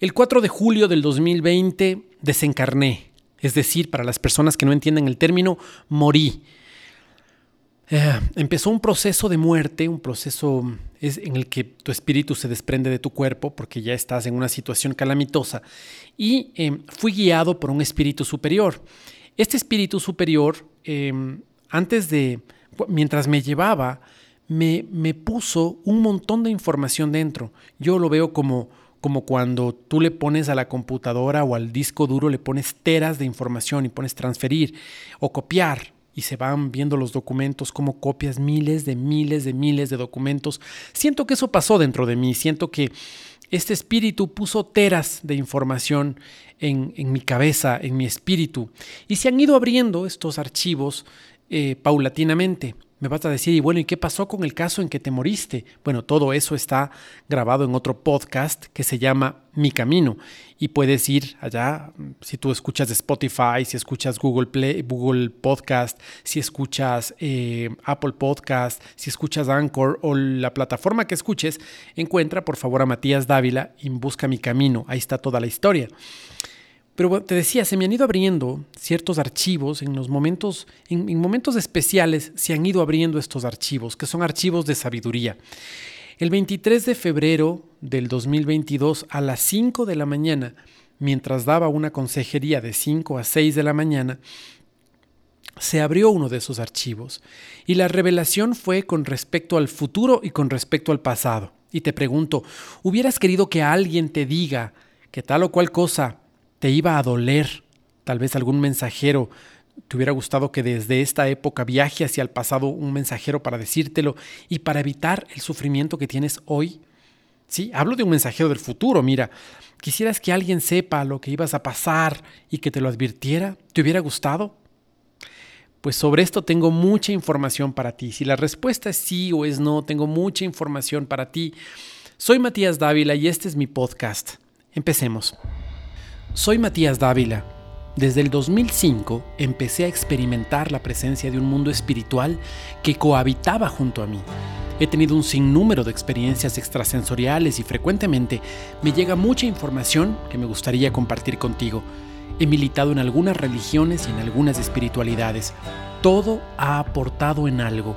El 4 de julio del 2020 desencarné, es decir, para las personas que no entienden el término, morí. Eh, empezó un proceso de muerte, un proceso en el que tu espíritu se desprende de tu cuerpo porque ya estás en una situación calamitosa y em, fui guiado por un espíritu superior. Este espíritu superior, em, antes de, mientras me llevaba, me, me, puso un montón de información dentro. Yo lo veo como, como cuando tú le pones a la computadora o al disco duro, le pones teras de información y pones transferir o copiar y se van viendo los documentos como copias, miles de miles de miles de documentos. Siento que eso pasó dentro de mí, siento que este espíritu puso teras de información en, mi cabeza, en mi espíritu, y se han ido abriendo estos archivos eh, paulatinamente. Me vas a decir, y bueno, ¿y qué pasó con el caso en que te moriste? Bueno, todo eso está grabado en otro podcast que se llama Mi Camino. Y puedes ir allá, si tú escuchas Spotify, si escuchas Google Play, Google Podcast, si escuchas eh, Apple Podcast, si escuchas Anchor o la plataforma que escuches, encuentra por favor a Matías Dávila y busca Mi Camino. Ahí está toda la historia. Pero te decía, se me han ido abriendo ciertos archivos en los momentos, en, momentos especiales se han ido abriendo estos archivos, que son archivos de sabiduría. El 23 de febrero del 2022 a las 5 de la mañana, mientras daba una consejería de 5 a 6 de la mañana, se abrió uno de esos archivos y la revelación fue con respecto al futuro y con respecto al pasado. Y te pregunto, ¿hubieras querido que alguien te diga que tal o cual cosa te iba a doler. Tal vez algún mensajero te hubiera gustado que desde esta época viaje hacia el pasado un mensajero para decírtelo y para evitar el sufrimiento que tienes hoy. Sí, hablo de un mensajero del futuro, mira, quisieras que alguien sepa lo que ibas a pasar y que te lo advirtiera, ¿te hubiera gustado? Pues sobre esto tengo mucha información para ti. Si la respuesta es sí o es no, tengo mucha información para ti. Soy Matías Dávila y este es mi podcast. Empecemos. Soy Matías Dávila. Desde el 2005 empecé a experimentar la presencia de un mundo espiritual que cohabitaba junto a mí. He tenido un sinnúmero de experiencias extrasensoriales y frecuentemente me llega mucha información que me gustaría compartir contigo. He militado en algunas religiones y en algunas espiritualidades. Todo ha aportado en algo.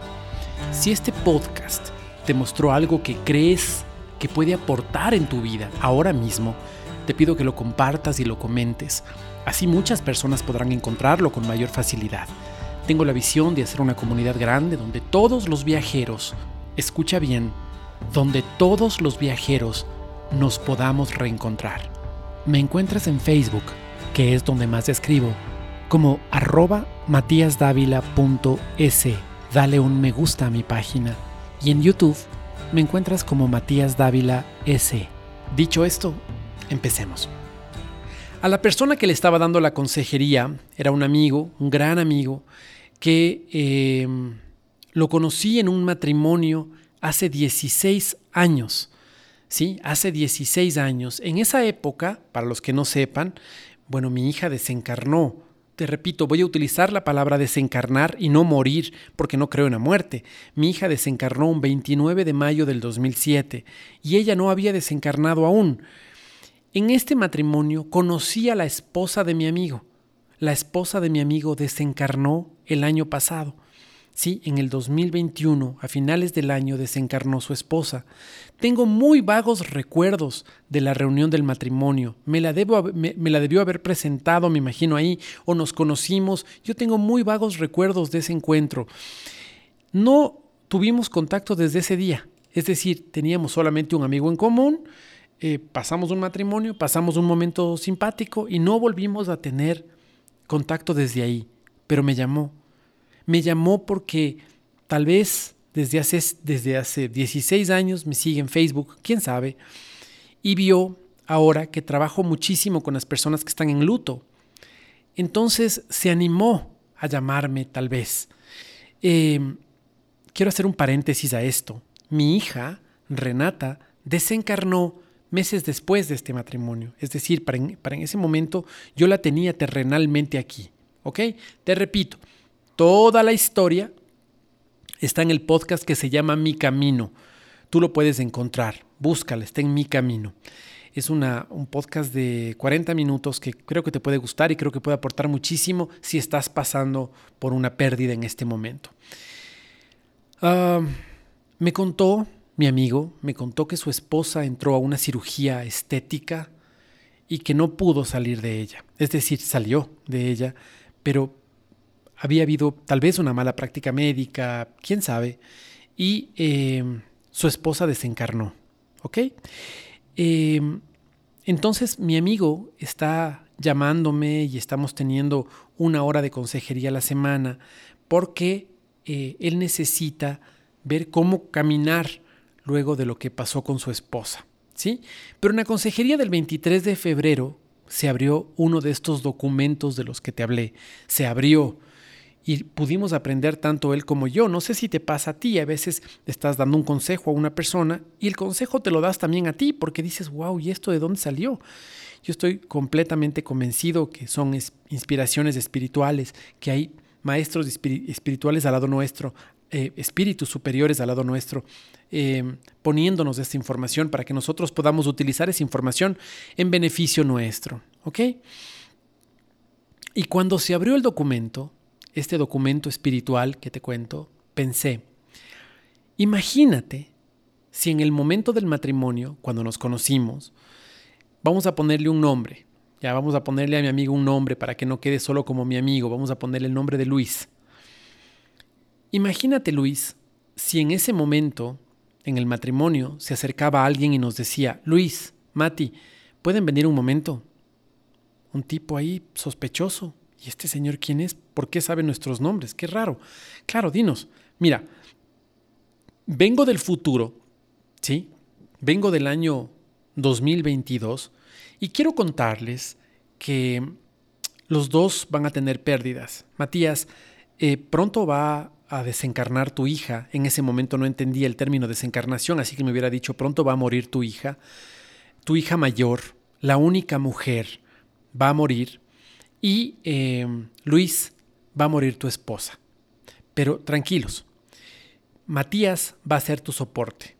Si este podcast te mostró algo que crees que puede aportar en tu vida ahora mismo, te pido que lo compartas y lo comentes. Así muchas personas podrán encontrarlo con mayor facilidad. Tengo la visión de hacer una comunidad grande donde todos los viajeros, escucha bien, donde todos los viajeros nos podamos reencontrar. Me encuentras en Facebook, que es donde más escribo, como arroba matíasdávila.es. Dale un me gusta a mi página. Y en YouTube me encuentras como Matías Dávila S. Dicho esto, Empecemos. A la persona que le estaba dando la consejería era un amigo, un gran amigo, que em, lo conocí en un matrimonio hace 16 años. ¿Sí? Hace 16 años. En esa época, para los que no sepan, bueno, mi hija desencarnó. Te repito, voy a utilizar la palabra desencarnar y no morir, porque no creo en la muerte. Mi hija desencarnó un 29 de mayo del 2007 y ella no había desencarnado aún. En este matrimonio conocí a la esposa de mi amigo. La esposa de mi amigo desencarnó el año pasado. Sí, en el 2021, a finales del año, desencarnó su esposa. Tengo muy vagos recuerdos de la reunión del matrimonio. Me la, debo, me, me la debió haber presentado, me imagino ahí, o nos conocimos. Yo tengo muy vagos recuerdos de ese encuentro. No tuvimos contacto desde ese día. Es decir, teníamos solamente un amigo en común eh, pasamos un matrimonio, pasamos un momento simpático y no volvimos a tener contacto desde ahí. Pero me llamó. Me llamó porque tal vez desde hace, desde hace 16 años me sigue en Facebook, quién sabe, y vio ahora que trabajo muchísimo con las personas que están en luto. Entonces se animó a llamarme tal vez. Em, quiero hacer un paréntesis a esto. Mi hija, Renata, desencarnó meses después de este matrimonio. Es decir, para en, para en ese momento yo la tenía terrenalmente aquí. ¿Ok? Te repito, toda la historia está en el podcast que se llama Mi Camino. Tú lo puedes encontrar, búscala, está en Mi Camino. Es una, un podcast de 40 minutos que creo que te puede gustar y creo que puede aportar muchísimo si estás pasando por una pérdida en este momento. Ah, me contó mi amigo, me contó que su esposa entró a una cirugía estética y que no pudo salir de ella. Es decir, salió de ella, pero había habido tal vez una mala práctica médica, quién sabe, y eh, su esposa desencarnó. ¿Ok? Em, entonces mi amigo está llamándome y estamos teniendo una hora de consejería a la semana porque eh, él necesita ver cómo caminar luego de lo que pasó con su esposa. ¿sí? Pero en la consejería del 23 de febrero se abrió uno de estos documentos de los que te hablé. Se abrió y pudimos aprender tanto él como yo. No sé si te pasa a ti, a veces estás dando un consejo a una persona y el consejo te lo das también a ti porque dices, wow, ¿y esto de dónde salió? Yo estoy completamente convencido que son inspiraciones espirituales, que hay maestros espirituales al lado nuestro, eh, espíritus superiores al lado nuestro, eh, poniéndonos esta información para que nosotros podamos utilizar esa información en beneficio nuestro. ¿Ok? Y cuando se abrió el documento, este documento espiritual que te cuento, pensé, imagínate si en el momento del matrimonio, cuando nos conocimos, vamos a ponerle un nombre, ya vamos a ponerle a mi amigo un nombre para que no quede solo como mi amigo, vamos a ponerle el nombre de Luis. Imagínate, Luis, si en ese momento, en el matrimonio, se acercaba alguien y nos decía, Luis, Mati, ¿pueden venir un momento? Un tipo ahí sospechoso, ¿Y este señor quién es? ¿Por qué sabe nuestros nombres? Qué raro. Claro, dinos. Mira, vengo del futuro, ¿sí? Vengo del año 2022 y quiero contarles que los dos van a tener pérdidas. Matías, eh, pronto va a desencarnar tu hija. En ese momento no entendía el término desencarnación, así que me hubiera dicho, pronto va a morir tu hija. Tu hija mayor, la única mujer, va a morir y eh, Luis, va a morir tu esposa. Pero tranquilos, Matías va a ser tu soporte.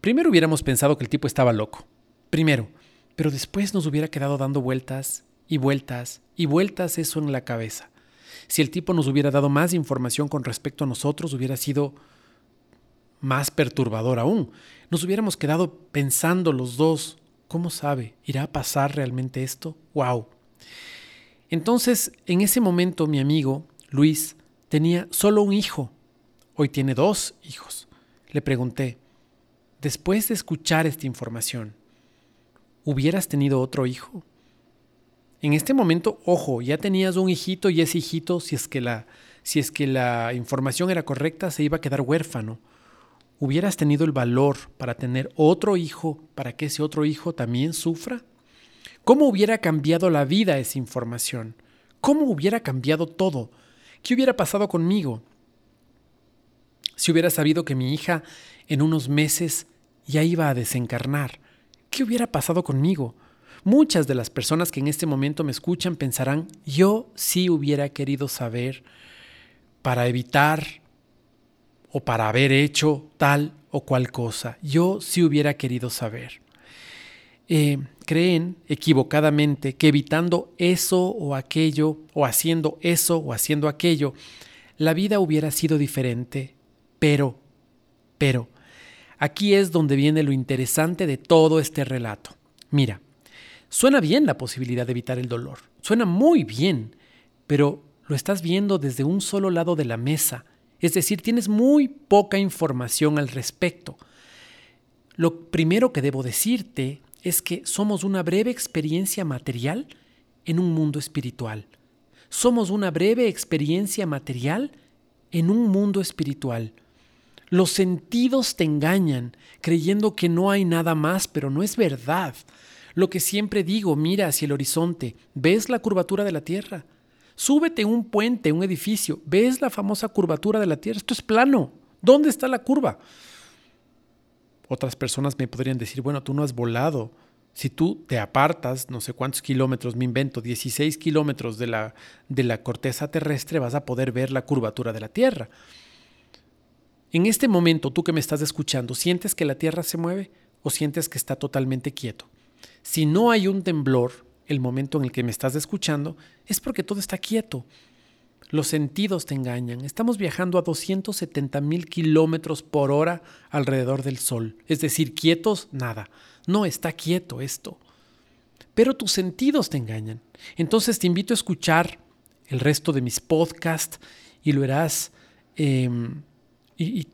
Primero hubiéramos pensado que el tipo estaba loco. Primero, pero después nos hubiera quedado dando vueltas y vueltas y vueltas eso en la cabeza. Si el tipo nos hubiera dado más información con respecto a nosotros, hubiera sido más perturbador aún. Nos hubiéramos quedado pensando los dos, ¿cómo sabe? ¿Irá a pasar realmente esto? ¡Wow! Entonces, en ese momento mi amigo, Luis, tenía solo un hijo. Hoy tiene dos hijos. Le pregunté, después de escuchar esta información, ¿hubieras tenido otro hijo? En este momento, ojo, ya tenías un hijito y ese hijito, si es que la, si es que la información era correcta, se iba a quedar huérfano. ¿Hubieras tenido el valor para tener otro hijo para que ese otro hijo también sufra? ¿Cómo hubiera cambiado la vida esa información? ¿Cómo hubiera cambiado todo? ¿Qué hubiera pasado conmigo? Si hubiera sabido que mi hija en unos meses ya iba a desencarnar, ¿qué hubiera pasado conmigo? Muchas de las personas que en este momento me escuchan pensarán, yo sí hubiera querido saber para evitar o para haber hecho tal o cual cosa. Yo sí hubiera querido saber. Eh, creen equivocadamente que evitando eso o aquello, o haciendo eso o haciendo aquello, la vida hubiera sido diferente. Pero, pero, aquí es donde viene lo interesante de todo este relato. Mira, suena bien la posibilidad de evitar el dolor, suena muy bien, pero lo estás viendo desde un solo lado de la mesa, es decir, tienes muy poca información al respecto. Lo primero que debo decirte es que somos una breve experiencia material en un mundo espiritual. Somos una breve experiencia material en un mundo espiritual. Los sentidos te engañan creyendo que no hay nada más, pero no es verdad. Lo que siempre digo, mira hacia el horizonte, ves la curvatura de la Tierra. Súbete un puente, un edificio, ves la famosa curvatura de la Tierra. Esto es plano. ¿Dónde está la curva? Otras personas me podrían decir, bueno, tú no has volado. Si tú te apartas, no sé cuántos kilómetros, me invento, 16 kilómetros de la, de la corteza terrestre, vas a poder ver la curvatura de la Tierra. En este momento, tú que me estás escuchando, ¿sientes que la Tierra se mueve? o sientes que está totalmente quieto. Si no hay un temblor, el momento en el que me estás escuchando, es porque todo está quieto. Los sentidos te engañan. Estamos viajando a 270 mil kilómetros por hora alrededor del Sol. Es decir, quietos, nada. No está quieto esto. Pero tus sentidos te engañan. Entonces te invito a escuchar el resto de mis podcasts y lo verás. Em, y,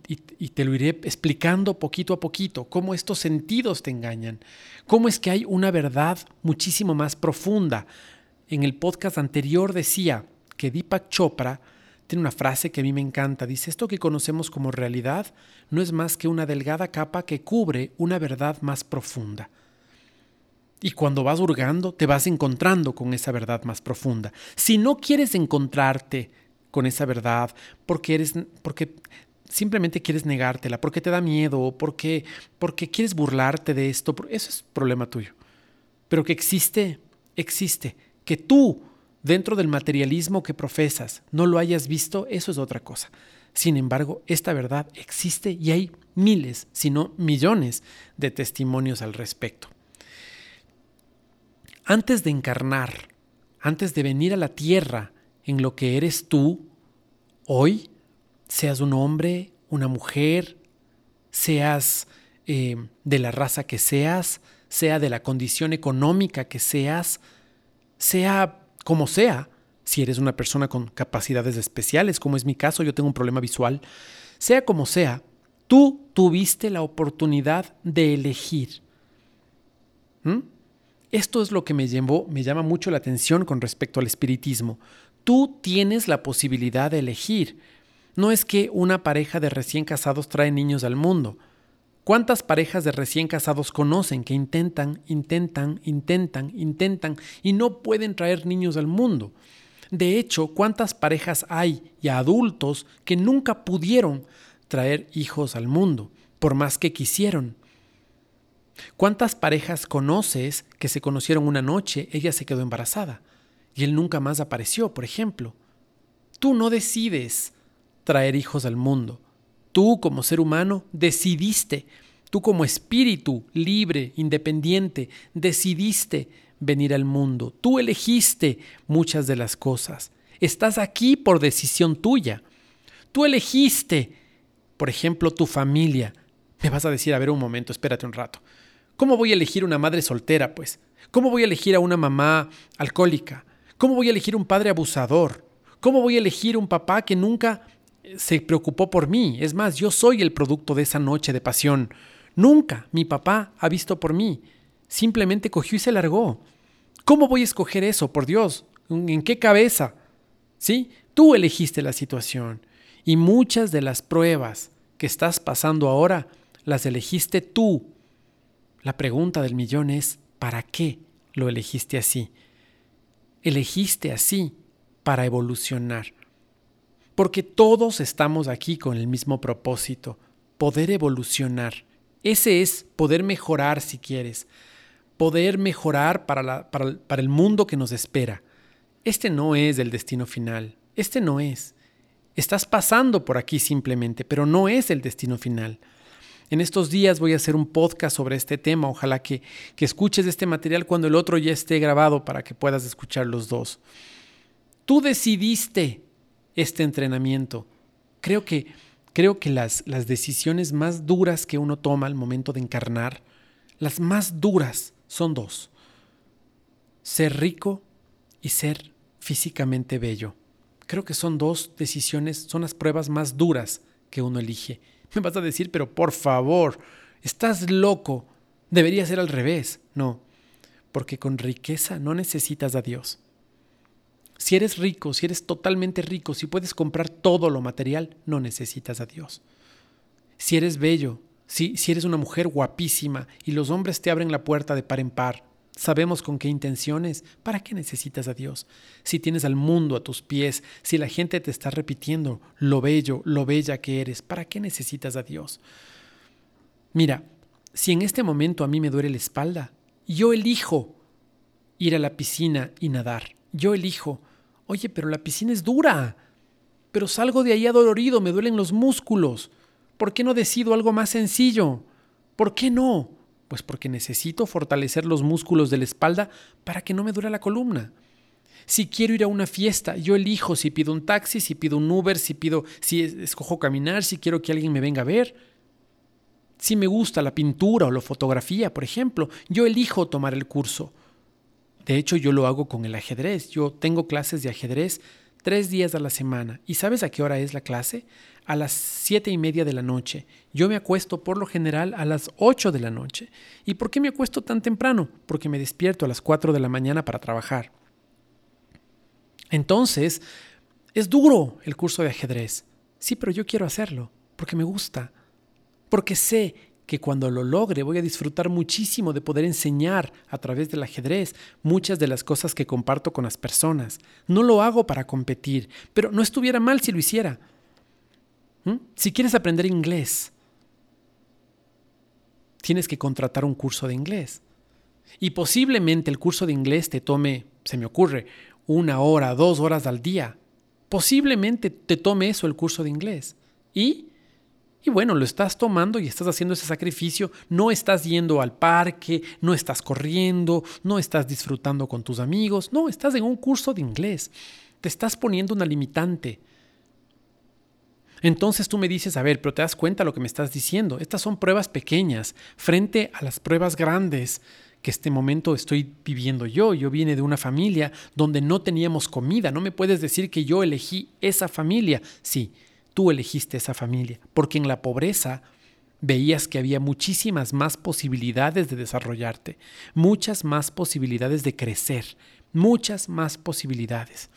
te lo iré explicando poquito a poquito, cómo estos sentidos te engañan, cómo es que hay una verdad muchísimo más profunda. En el podcast anterior decía, que Deepak Chopra tiene una frase que a mí me encanta. Dice, esto que conocemos como realidad no es más que una delgada capa que cubre una verdad más profunda. Y cuando vas hurgando, te vas encontrando con esa verdad más profunda. Si no quieres encontrarte con esa verdad porque eres porque simplemente quieres negártela, porque te da miedo, porque porque quieres burlarte de esto, eso es problema tuyo. Pero que existe, existe, que tú dentro del materialismo que profesas no lo hayas visto, eso es otra cosa. Sin embargo, esta verdad existe y hay miles, si no millones, de testimonios al respecto. Antes de encarnar, antes de venir a la tierra en lo que eres tú, hoy, seas un hombre, una mujer, seas eh, de la raza que seas, sea de la condición económica que seas, sea como sea, si eres una persona con capacidades especiales, como es mi caso, yo tengo un problema visual, sea como sea, tú tuviste la oportunidad de elegir. ¿Mm? Esto es lo que me, llevó, me llama mucho la atención con respecto al espiritismo. Tú tienes la posibilidad de elegir. No es que una pareja de recién casados trae niños al mundo. ¿Cuántas parejas de recién casados conocen que intentan, intentan, intentan, intentan y no pueden traer niños al mundo? De hecho, ¿cuántas parejas hay y adultos que nunca pudieron traer hijos al mundo, por más que quisieron? ¿Cuántas parejas conoces que se conocieron una noche, ella se quedó embarazada y él nunca más apareció, por ejemplo? Tú no decides traer hijos al mundo. Tú como ser humano decidiste, tú como espíritu libre, independiente, decidiste venir al mundo. Tú elegiste muchas de las cosas. Estás aquí por decisión tuya. Tú elegiste, por ejemplo, tu familia. Me vas a decir, a ver un momento, espérate un rato. ¿Cómo voy a elegir una madre soltera, pues? ¿Cómo voy a elegir a una mamá alcohólica? ¿Cómo voy a elegir un padre abusador? ¿Cómo voy a elegir un papá que nunca se preocupó por mí. Es más, yo soy el producto de esa noche de pasión. Nunca mi papá ha visto por mí. Simplemente cogió y se largó. ¿Cómo voy a escoger eso, por Dios? ¿En qué cabeza? ¿Sí? Tú elegiste la situación. Y muchas de las pruebas que estás pasando ahora las elegiste tú. La pregunta del millón es, ¿para qué lo elegiste así? Elegiste así para evolucionar porque todos estamos aquí con el mismo propósito, poder evolucionar. Ese es poder mejorar si quieres, poder mejorar para, el mundo que nos espera. Este no es el destino final, este no es. Estás pasando por aquí simplemente, pero no es el destino final. En estos días voy a hacer un podcast sobre este tema. Ojalá que, que, escuches este material cuando el otro ya esté grabado para que puedas escuchar los dos. Tú decidiste este entrenamiento. Creo que, creo que las, las decisiones más duras que uno toma al momento de encarnar, las más duras son dos. Ser rico y ser físicamente bello. Creo que son dos decisiones, son las pruebas más duras que uno elige. Me vas a decir, pero por favor, estás loco. Debería ser al revés. No, porque con riqueza no necesitas a Dios. Si eres rico, si eres totalmente rico, si puedes comprar todo lo material, no necesitas a Dios. Si eres bello, si, si eres una mujer guapísima y los hombres te abren la puerta de par en par, sabemos con qué intenciones, ¿para qué necesitas a Dios? Si tienes al mundo a tus pies, si la gente te está repitiendo lo bello, lo bella que eres, ¿para qué necesitas a Dios? Mira, si en este momento a mí me duele la espalda, yo elijo ir a la piscina y nadar. Yo elijo Oye, pero la piscina es dura. Pero salgo de ahí adolorido, me duelen los músculos. ¿Por qué no decido algo más sencillo? ¿Por qué no? Pues porque necesito fortalecer los músculos de la espalda para que no me dure la columna. Si quiero ir a una fiesta, yo elijo si pido un taxi, si pido un Uber, si pido si escojo caminar, si quiero que alguien me venga a ver. Si me gusta la pintura o la fotografía, por ejemplo, yo elijo tomar el curso. De hecho, yo lo hago con el ajedrez. Yo tengo clases de ajedrez tres días a la semana. ¿Y sabes a qué hora es la clase? A las siete y media de la noche. Yo me acuesto por lo general a las ocho de la noche. ¿Y por qué me acuesto tan temprano? Porque me despierto a las cuatro de la mañana para trabajar. Entonces, es duro el curso de ajedrez. Sí, pero yo quiero hacerlo, porque me gusta. Porque sé que cuando lo logre voy a disfrutar muchísimo de poder enseñar a través del ajedrez muchas de las cosas que comparto con las personas. No lo hago para competir, pero no estuviera mal si lo hiciera. ¿Mm? Si quieres aprender inglés, tienes que contratar un curso de inglés. Y posiblemente el curso de inglés te tome, se me ocurre, una hora, dos horas al día. Posiblemente te tome eso el curso de inglés. Y y bueno, lo estás tomando y estás haciendo ese sacrificio, no estás yendo al parque, no estás corriendo, no estás disfrutando con tus amigos, no, estás en un curso de inglés, te estás poniendo una limitante. Entonces tú me dices, a ver, pero te das cuenta lo que me estás diciendo, estas son pruebas pequeñas frente a las pruebas grandes que este momento estoy viviendo yo. Yo vine de una familia donde no teníamos comida, no me puedes decir que yo elegí esa familia. Sí, tú elegiste esa familia, porque en la pobreza veías que había muchísimas más posibilidades de desarrollarte, muchas más posibilidades de crecer, muchas más posibilidades.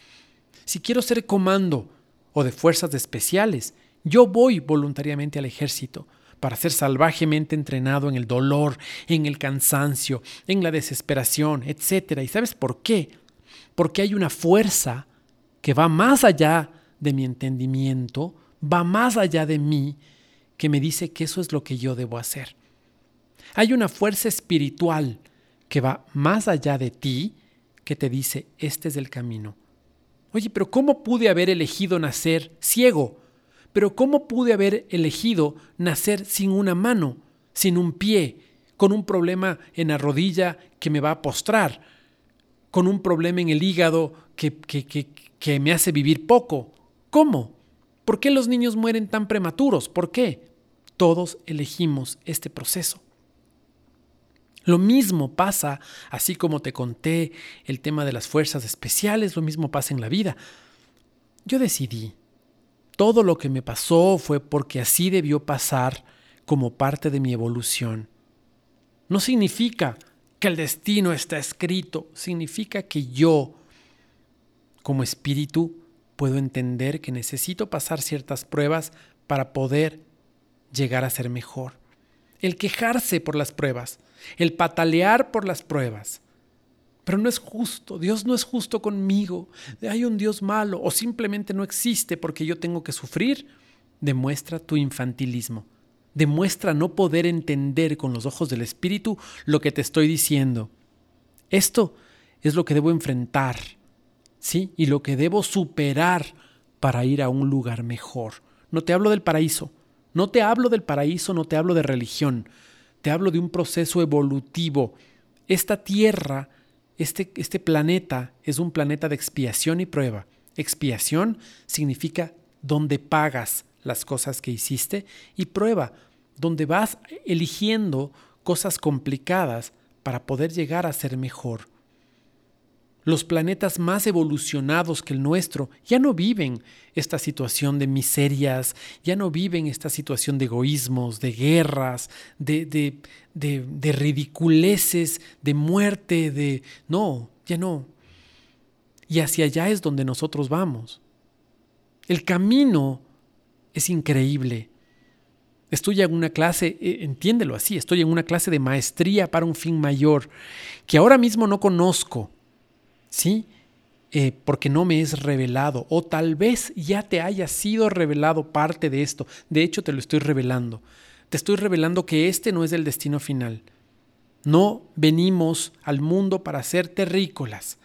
Si quiero ser comando o de fuerzas especiales, yo voy voluntariamente al ejército para ser salvajemente entrenado en el dolor, en el cansancio, en la desesperación, etc. ¿Y sabes por qué? Porque hay una fuerza que va más allá de mi entendimiento, va más allá de mí, que me dice que eso es lo que yo debo hacer. Hay una fuerza espiritual que va más allá de ti, que te dice, este es el camino. Oye, pero ¿cómo pude haber elegido nacer ciego? Pero ¿cómo pude haber elegido nacer sin una mano, sin un pie, con un problema en la rodilla que me va a postrar, con un problema en el hígado que, que, que, que me hace vivir poco? ¿Cómo? ¿Por qué los niños mueren tan prematuros? ¿Por qué? Todos elegimos este proceso. Lo mismo pasa, así como te conté el tema de las fuerzas especiales, lo mismo pasa en la vida. Yo decidí, todo lo que me pasó fue porque así debió pasar como parte de mi evolución. No significa que el destino está escrito, significa que yo, como espíritu, puedo entender que necesito pasar ciertas pruebas para poder llegar a ser mejor. El quejarse por las pruebas, el patalear por las pruebas. Pero no es justo, Dios no es justo conmigo, hay un Dios malo o simplemente no existe porque yo tengo que sufrir, demuestra tu infantilismo, demuestra no poder entender con los ojos del Espíritu lo que te estoy diciendo. Esto es lo que debo enfrentar ¿sí? Y lo que debo superar para ir a un lugar mejor. No te hablo del paraíso, no te hablo del paraíso, no te hablo de religión, te hablo de un proceso evolutivo. Esta tierra, este, este planeta es un planeta de expiación y prueba. Expiación significa donde pagas las cosas que hiciste y prueba, donde vas eligiendo cosas complicadas para poder llegar a ser mejor. Los planetas más evolucionados que el nuestro ya no viven esta situación de miserias, ya no viven esta situación de egoísmos, de guerras, de, de, de, ridiculeces, de muerte, de... No, ya no. Y hacia allá es donde nosotros vamos. El camino es increíble. Estoy en una clase, eh, entiéndelo así, estoy en una clase de maestría para un fin mayor que ahora mismo no conozco ¿sí? Eh, porque no me es revelado, o tal vez ya te haya sido revelado parte de esto. De hecho, te lo estoy revelando. Te estoy revelando que este no es el destino final. No venimos al mundo para ser terrícolas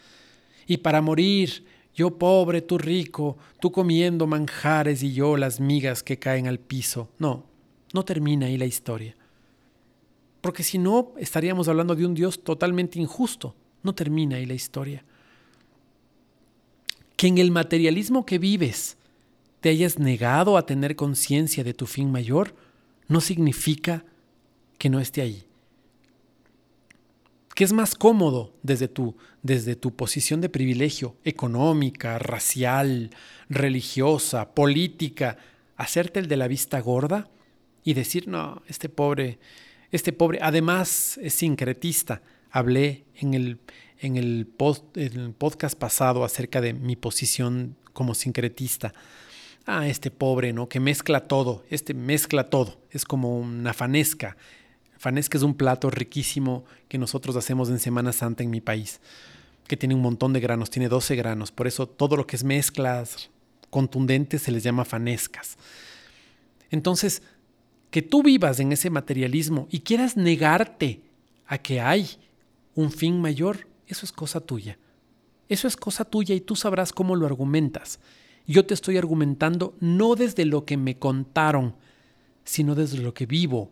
y para morir, yo pobre, tú rico, tú comiendo manjares y yo las migas que caen al piso. No, no termina ahí la historia. Porque si no, estaríamos hablando de un Dios totalmente injusto. No termina ahí la historia. Que en el materialismo que vives te hayas negado a tener conciencia de tu fin mayor, no significa que no esté ahí. Que es más cómodo desde tu, desde tu posición de privilegio económica, racial, religiosa, política, hacerte el de la vista gorda y decir, no, este pobre, este pobre, además es sincretista. Hablé en el, en el, podcast pasado acerca de mi posición como sincretista ah, este pobre, ¿no? Que mezcla todo, este mezcla todo, es como una fanesca. Fanesca es un plato riquísimo que nosotros hacemos en Semana Santa en mi país, que tiene un montón de granos, tiene 12 granos, por eso todo lo que es mezclas contundentes se les llama fanescas. Entonces, que tú vivas en ese materialismo y quieras negarte a que hay un fin mayor, eso es cosa tuya. Eso es cosa tuya y tú sabrás cómo lo argumentas. Yo te estoy argumentando no desde lo que me contaron, sino desde lo que vivo.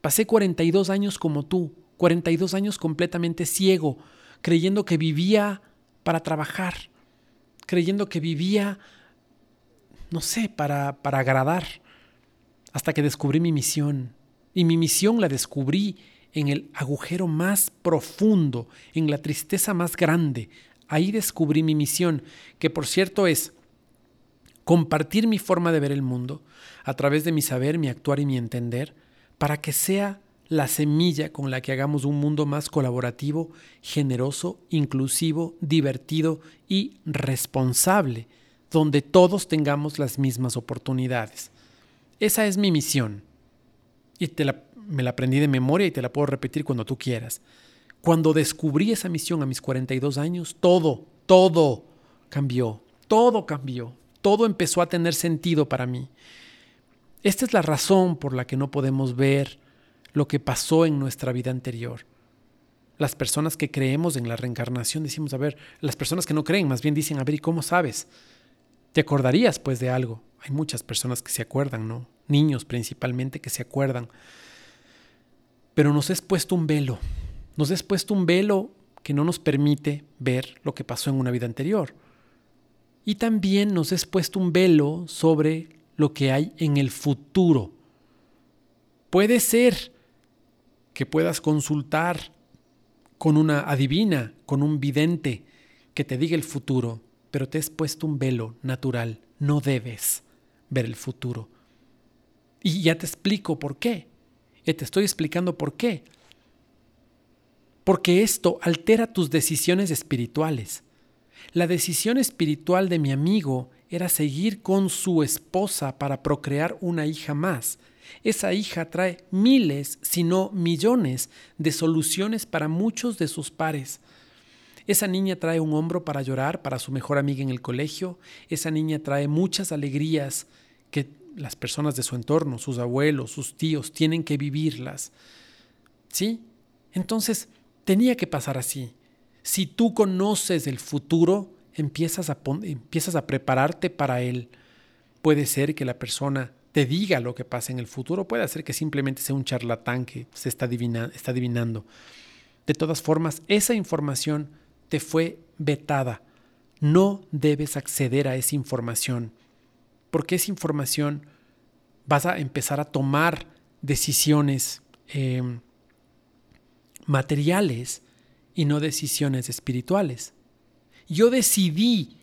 Pasé 42 años como tú, 42 años completamente ciego, creyendo que vivía para trabajar, creyendo que vivía, no sé, para, para agradar, hasta que descubrí mi misión. Y mi misión la descubrí en el agujero más profundo, en la tristeza más grande. Ahí descubrí mi misión, que por cierto es compartir mi forma de ver el mundo a través de mi saber, mi actuar y mi entender, para que sea la semilla con la que hagamos un mundo más colaborativo, generoso, inclusivo, divertido y responsable, donde todos tengamos las mismas oportunidades. Esa es mi misión. Y te me la aprendí de memoria y te la puedo repetir cuando tú quieras. Cuando descubrí esa misión a mis 42 años, todo, todo cambió, todo cambió todo empezó a tener sentido para mí. Esta es la razón por la que no podemos ver lo que pasó en nuestra vida anterior. Las personas que creemos en la reencarnación decimos, a ver, las personas que no creen más bien dicen, a ver, ¿y cómo sabes? ¿Te acordarías pues de algo? Hay muchas personas que se acuerdan, ¿no? Niños principalmente que se acuerdan. Pero nos es puesto un velo, nos es puesto un velo que no nos permite ver lo que pasó en una vida anterior. Y también nos es puesto un velo sobre lo que hay en el futuro. Puede ser que puedas consultar con una adivina, con un vidente que te diga el futuro, pero te has puesto un velo natural. No debes ver el futuro. Y ya te explico por qué. Ya te estoy explicando por qué. Porque esto altera tus decisiones espirituales. La decisión espiritual de mi amigo era seguir con su esposa para procrear una hija más. Esa hija trae miles, si no millones, de soluciones para muchos de sus pares. Esa niña trae un hombro para llorar para su mejor amiga en el colegio. Esa niña trae muchas alegrías que las personas de su entorno, sus abuelos, sus tíos, tienen que vivirlas. ¿Sí? Entonces, tenía que pasar así. Si tú conoces el futuro, empiezas a, empiezas a prepararte para él. Puede ser que la persona te diga lo que pasa en el futuro, puede ser que simplemente sea un charlatán que se está, está adivinando. De todas formas, esa información te fue vetada. No debes acceder a esa información, porque esa información vas a empezar a tomar decisiones em, materiales y no decisiones espirituales. Yo decidí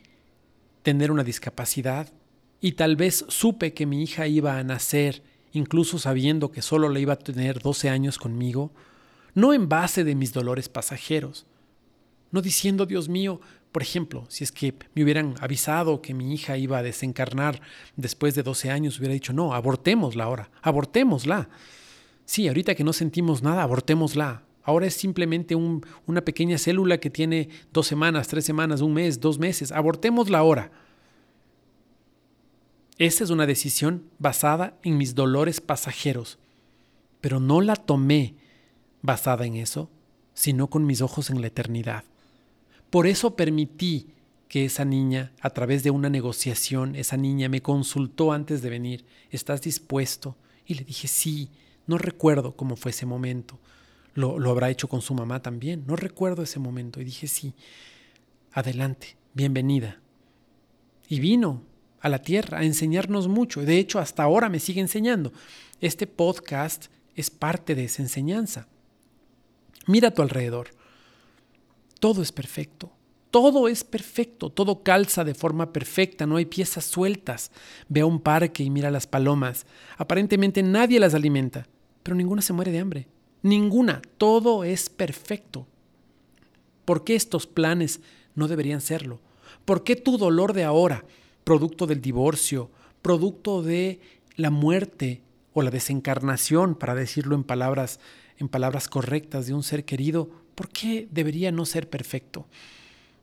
tener una discapacidad y tal vez supe que mi hija iba a nacer, incluso sabiendo que solo le iba a tener 12 años conmigo, no en base de mis dolores pasajeros, no diciendo, Dios mío, por ejemplo, si es que me hubieran avisado que mi hija iba a desencarnar después de 12 años, hubiera dicho, no, abortémosla ahora, abortémosla. Sí, ahorita que no sentimos nada, abortémosla. Ahora es simplemente una pequeña célula que tiene dos semanas, tres semanas, un mes, dos meses. Abortémosla ahora. Esa es una decisión basada en mis dolores pasajeros, pero no la tomé basada en eso, sino con mis ojos en la eternidad. Por eso permití que esa niña, a través de una negociación, esa niña me consultó antes de venir, ¿estás dispuesto? Y le dije, sí, No recuerdo cómo fue ese momento. Lo, lo habrá hecho con su mamá también. No recuerdo ese momento. Y dije, sí, adelante, bienvenida. Y vino a la tierra a enseñarnos mucho. De hecho, hasta ahora me sigue enseñando. Este podcast es parte de esa enseñanza. Mira a tu alrededor. Todo es perfecto. Todo es perfecto, todo calza de forma perfecta, no hay piezas sueltas. Ve a un parque y mira las palomas. Aparentemente nadie las alimenta, pero ninguna se muere de hambre. Ninguna, todo es perfecto. ¿Por qué estos planes no deberían serlo? ¿Por qué tu dolor de ahora, producto del divorcio, producto de la muerte o la desencarnación, para decirlo en palabras en palabras correctas de un ser querido, ¿por qué debería no ser perfecto?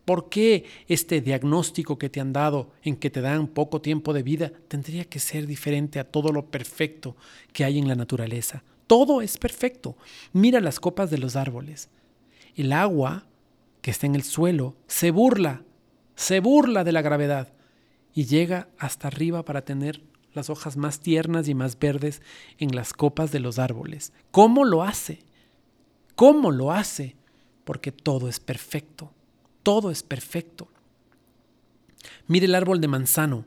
¿Por qué este diagnóstico que te han dado en que te dan poco tiempo de vida tendría que ser diferente a todo lo perfecto que hay en la naturaleza? Todo es perfecto. Mira las copas de los árboles. El agua que está en el suelo se burla, se burla de la gravedad y llega hasta arriba para tener las hojas más tiernas y más verdes en las copas de los árboles. ¿Cómo lo hace? ¿Cómo lo hace? Porque todo es perfecto todo es perfecto. Mire el árbol de manzano.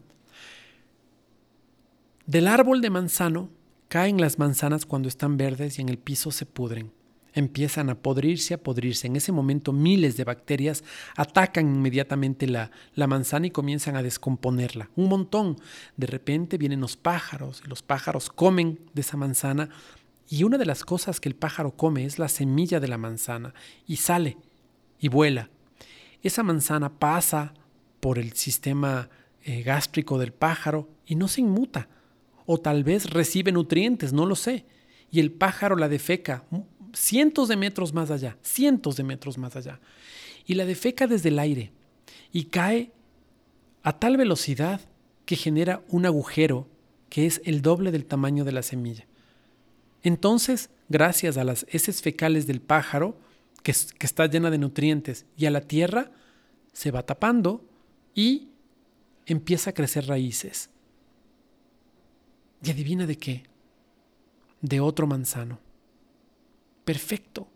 Del árbol de manzano caen las manzanas cuando están verdes y en el piso se pudren. Empiezan a podrirse, a podrirse. En ese momento miles de bacterias atacan inmediatamente la, la manzana y comienzan a descomponerla. Un montón. De repente vienen los pájaros y los pájaros comen de esa manzana y una de las cosas que el pájaro come es la semilla de la manzana y sale y vuela esa manzana pasa por el sistema eh, gástrico del pájaro y no se inmuta. O tal vez recibe nutrientes, no lo sé. Y el pájaro la defeca cientos de metros más allá, cientos de metros más allá. Y la defeca desde el aire y cae a tal velocidad que genera un agujero que es el doble del tamaño de la semilla. Entonces, gracias a las heces fecales del pájaro, que, está llena de nutrientes, y a la tierra se va tapando y empieza a crecer raíces. ¿Y adivina de qué? De otro manzano. Perfecto.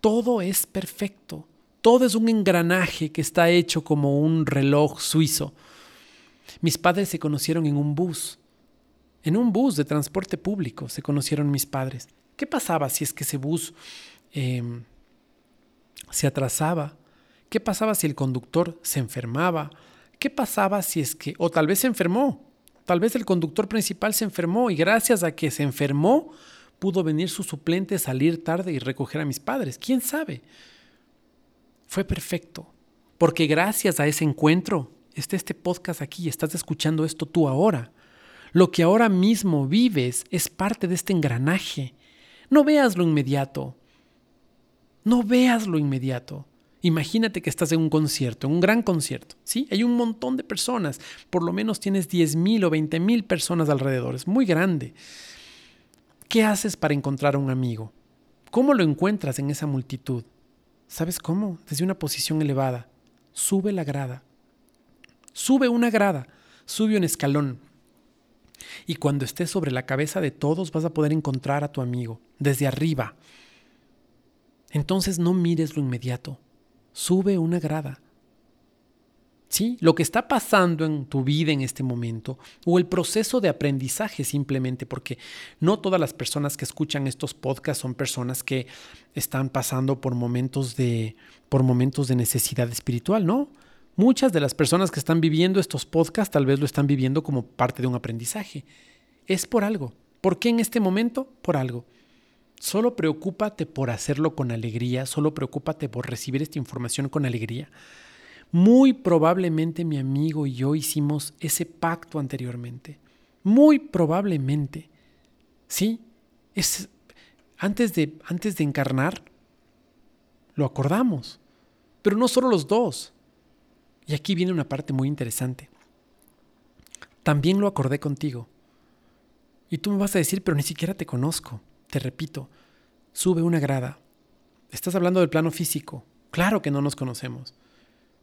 Todo es perfecto. Todo es un engranaje que está hecho como un reloj suizo. Mis padres se conocieron en un bus. En un bus de transporte público se conocieron mis padres. ¿Qué pasaba si es que ese bus em, se atrasaba? ¿Qué pasaba si el conductor se enfermaba? ¿Qué pasaba si es que, o tal vez se enfermó, tal vez el conductor principal se enfermó y gracias a que se enfermó pudo venir su suplente, salir tarde y recoger a mis padres? ¿Quién sabe? Fue perfecto, porque gracias a ese encuentro está este podcast aquí, estás escuchando esto tú ahora. Lo que ahora mismo vives es parte de este engranaje. No veas lo inmediato. No veas lo inmediato. Imagínate que estás en un concierto, un gran concierto, ¿sí? Hay un montón de personas, por lo menos tienes 10 mil o 20 mil personas alrededor, es muy grande. ¿Qué haces para encontrar a un amigo? ¿Cómo lo encuentras en esa multitud? ¿Sabes cómo? Desde una posición elevada. Sube la grada. Sube una grada, sube un escalón. Y cuando estés sobre la cabeza de todos vas a poder encontrar a tu amigo, desde arriba. Entonces no mires lo inmediato, sube una grada. Sí, lo que está pasando en tu vida en este momento o el proceso de aprendizaje simplemente porque no todas las personas que escuchan estos podcasts son personas que están pasando por momentos de por momentos de necesidad espiritual, ¿no? Muchas de las personas que están viviendo estos podcasts tal vez lo están viviendo como parte de un aprendizaje. Es por algo. ¿Por qué en este momento? Por algo. Solo preocúpate por hacerlo con alegría, solo preocúpate por recibir esta información con alegría. Muy probablemente mi amigo y yo hicimos ese pacto anteriormente. Muy probablemente. Sí, es antes de antes de encarnar lo acordamos. Pero no solo los dos. Y aquí viene una parte muy interesante. También lo acordé contigo. Y tú me vas a decir, pero ni siquiera te conozco. Te repito, sube una grada. Estás hablando del plano físico. Claro que no nos conocemos.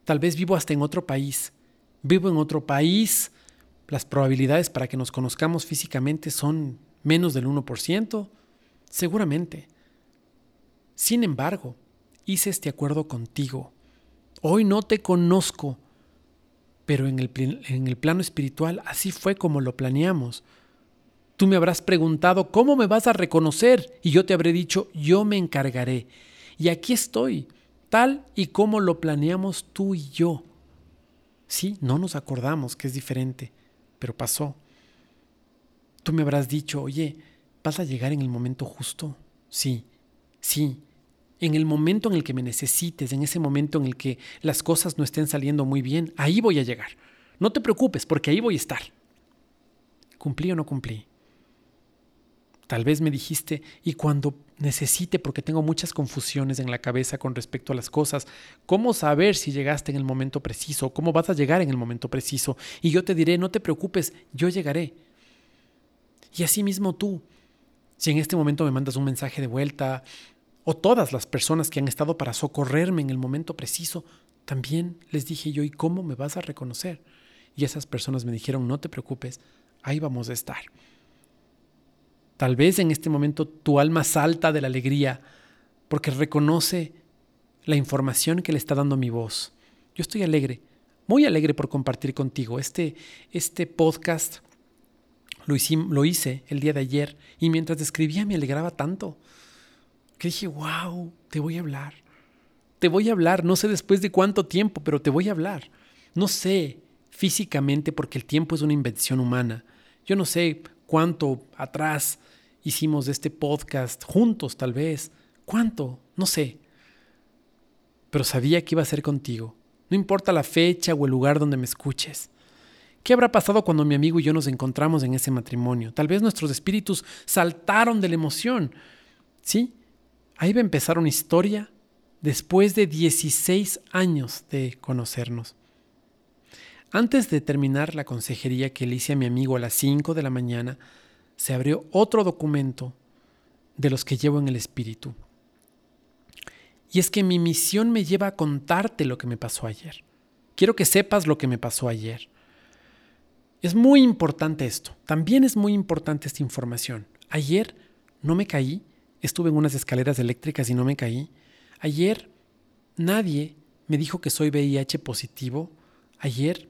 Tal vez vivo hasta en otro país. Vivo en otro país. Las probabilidades para que nos conozcamos físicamente son menos del 1%. Seguramente. Sin embargo, hice este acuerdo contigo. Hoy no te conozco, pero en el, en el, plano espiritual así fue como lo planeamos. Tú me habrás preguntado, ¿cómo me vas a reconocer? Y yo te habré dicho, yo me encargaré. Y aquí estoy, tal y como lo planeamos tú y yo. Sí, no nos acordamos que es diferente, pero pasó. Tú me habrás dicho, oye, ¿vas a llegar en el momento justo? Sí, sí, en el momento en el que me necesites, en ese momento en el que las cosas no estén saliendo muy bien, ahí voy a llegar. No te preocupes, porque ahí voy a estar. ¿Cumplí o no cumplí? Tal vez me dijiste, y cuando necesite, porque tengo muchas confusiones en la cabeza con respecto a las cosas, ¿cómo saber si llegaste en el momento preciso? ¿Cómo vas a llegar en el momento preciso? Y yo te diré, no te preocupes, yo llegaré. Y así mismo tú, si en este momento me mandas un mensaje de vuelta, o todas las personas que han estado para socorrerme en el momento preciso, también les dije yo, ¿y cómo me vas a reconocer? Y esas personas me dijeron, no te preocupes, ahí vamos a estar. Tal vez en este momento tu alma salta de la alegría porque reconoce la información que le está dando mi voz. Yo estoy alegre, muy alegre por compartir contigo. Este, este podcast lo, lo hice el día de ayer y mientras escribía me alegraba tanto dije, wow, te voy a hablar. Te voy a hablar, no sé después de cuánto tiempo, pero te voy a hablar. No sé físicamente porque el tiempo es una invención humana. Yo no sé cuánto atrás hicimos este podcast juntos tal vez. ¿Cuánto? No sé. Pero sabía que iba a ser contigo. No importa la fecha o el lugar donde me escuches. ¿Qué habrá pasado cuando mi amigo y yo nos encontramos en ese matrimonio? Tal vez nuestros espíritus saltaron de la emoción. ¿Sí? Ahí va a empezar una historia después de 16 años de conocernos. Antes de terminar la consejería que le hice a mi amigo a las 5 de la mañana, se abrió otro documento de los que llevo en el espíritu. Y es que mi misión me lleva a contarte lo que me pasó ayer. Quiero que sepas lo que me pasó ayer. Es muy importante esto. También es muy importante esta información. Ayer no me caí, estuve en unas escaleras eléctricas y no me caí. Ayer nadie me dijo que soy VIH positivo. Ayer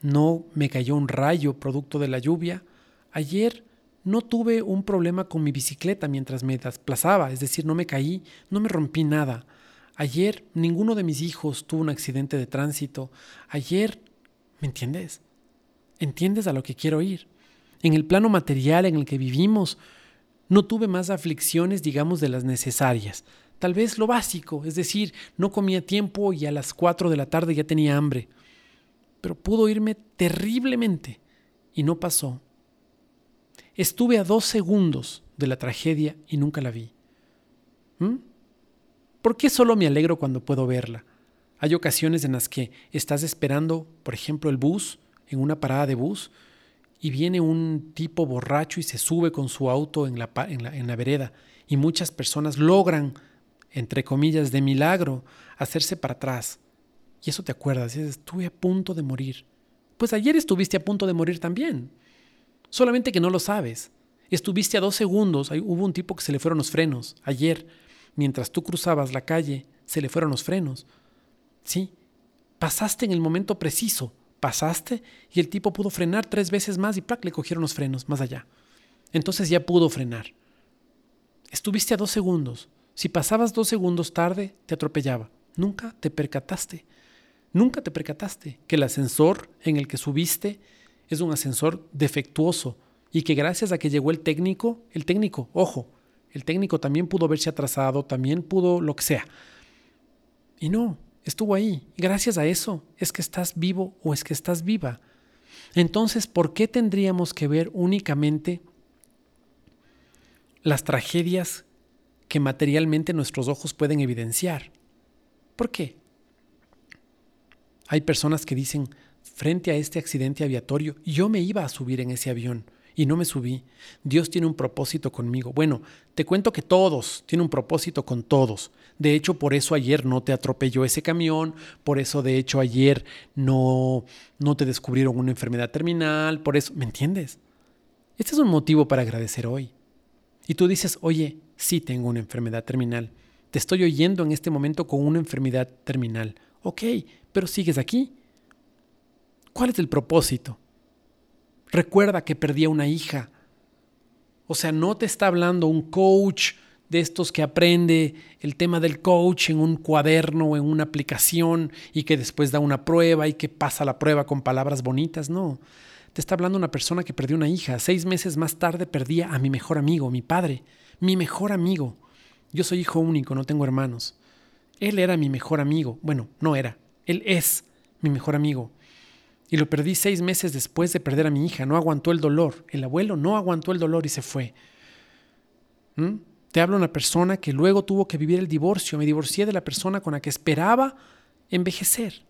no me cayó un rayo producto de la lluvia. Ayer no tuve un problema con mi bicicleta mientras me desplazaba, es decir, no me caí, no me rompí nada. Ayer ninguno de mis hijos tuvo un accidente de tránsito. Ayer, ¿me entiendes? ¿Entiendes a lo que quiero ir? En el plano material en el que vivimos, no tuve más aflicciones, digamos, de las necesarias. Tal vez lo básico, es decir, no comía tiempo y a las 4 de la tarde ya tenía hambre. Pero pudo irme terriblemente y no pasó Estuve a dos segundos de la tragedia y nunca la vi. ¿Mm? ¿Por qué solo me alegro cuando puedo verla? Hay ocasiones en las que estás esperando, por ejemplo, el bus, en una parada de bus, y viene un tipo borracho y se sube con su auto en la, en la, vereda, y muchas personas logran, entre comillas, de milagro, hacerse para atrás. Y eso te acuerdas, estuve a punto de morir. Pues ayer estuviste a punto de morir también solamente que no lo sabes. Estuviste a dos segundos, hubo un tipo que se le fueron los frenos. Ayer, mientras tú cruzabas la calle, se le fueron los frenos. Sí, pasaste en el momento preciso, pasaste y el tipo pudo frenar tres veces más y ¡plac! le cogieron los frenos más allá. Entonces ya pudo frenar. Estuviste a dos segundos. Si pasabas dos segundos tarde, te atropellaba. Nunca te percataste. Nunca te percataste que el ascensor en el que subiste es un ascensor defectuoso y que gracias a que llegó el técnico, el técnico, ojo, el técnico también pudo verse atrasado, también pudo lo que sea. Y no, estuvo ahí. Gracias a eso es que estás vivo o es que estás viva. Entonces, ¿por qué tendríamos que ver únicamente las tragedias que materialmente nuestros ojos pueden evidenciar? ¿Por qué? Hay personas que dicen, frente a este accidente aviatorio, yo me iba a subir en ese avión y no me subí. Dios tiene un propósito conmigo. Bueno, te cuento que todos tienen un propósito con todos. De hecho, por eso ayer no te atropelló ese camión, por eso de hecho ayer no no te descubrieron una enfermedad terminal, por eso, ¿me entiendes? Este es un motivo para agradecer hoy. Y tú dices, "Oye, Sí tengo una enfermedad terminal. Te estoy oyendo en este momento con una enfermedad terminal. Ok, pero sigues aquí. ¿Cuál es el propósito? Recuerda que perdí a una hija. O sea, no te está hablando un coach de estos que aprende el tema del coach en un cuaderno o en una aplicación y que después da una prueba y que pasa la prueba con palabras bonitas. No, te está hablando una persona que perdió una hija. Seis meses más tarde perdía a mi mejor amigo, mi padre, mi mejor amigo. Yo soy hijo único, no tengo hermanos. Él era mi mejor amigo. Bueno, no era. Él es mi mejor amigo. Y lo perdí seis meses después de perder a mi hija. No aguantó el dolor. El abuelo no aguantó el dolor y se fue. ¿Mm? Te hablo una persona que luego tuvo que vivir el divorcio. Me divorcié de la persona con la que esperaba envejecer.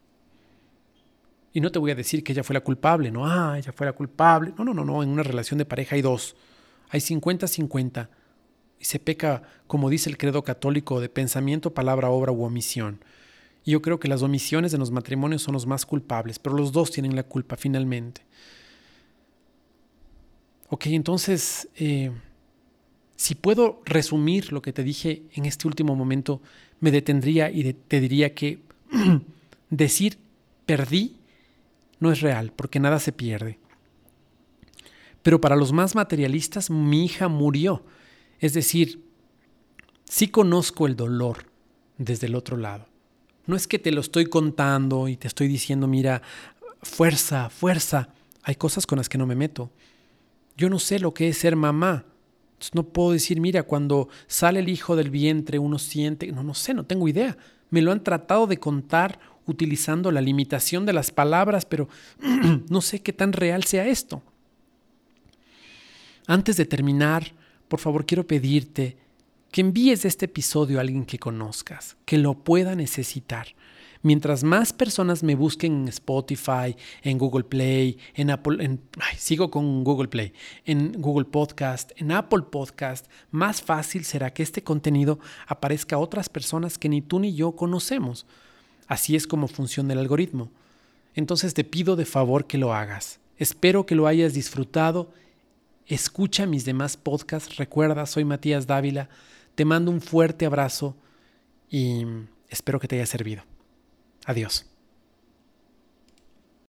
Y no te voy a decir que ella fue la culpable, no, ah, ella fue la culpable. No, no, no, no, en una relación de pareja hay dos. Hay 50-50. Y se peca, como dice el credo católico, de pensamiento, palabra, obra u omisión. Y yo creo que las omisiones en los matrimonios son los más culpables, pero los dos tienen la culpa finalmente. Ok, entonces, eh, si puedo resumir lo que te dije en este último momento, me detendría y te diría que decir perdí no es real, porque nada se pierde. Pero para los más materialistas, mi hija murió. Es decir, sí conozco el dolor desde el otro lado. No es que te lo estoy contando y te estoy diciendo, mira, fuerza, fuerza. Hay cosas con las que no me meto. Yo no sé lo que es ser mamá. no puedo decir, mira, cuando sale el hijo del vientre uno siente, no, no sé, no tengo idea. Me lo han tratado de contar utilizando la limitación de las palabras, pero no sé qué tan real sea esto. Antes de terminar, por favor quiero pedirte que envíes este episodio a alguien que conozcas, que lo pueda necesitar. Mientras más personas me busquen en Spotify, en Google Play, en Apple, en, sigo con Google Play, en Google Podcast, en Apple Podcast, más fácil será que este contenido aparezca a otras personas que ni tú ni yo conocemos. Así es como funciona el algoritmo. Entonces te pido de favor que lo hagas. Espero que lo hayas disfrutado. Escucha mis demás podcasts. Recuerda, soy Matías Dávila. Te mando un fuerte abrazo y espero que te haya servido. Adiós.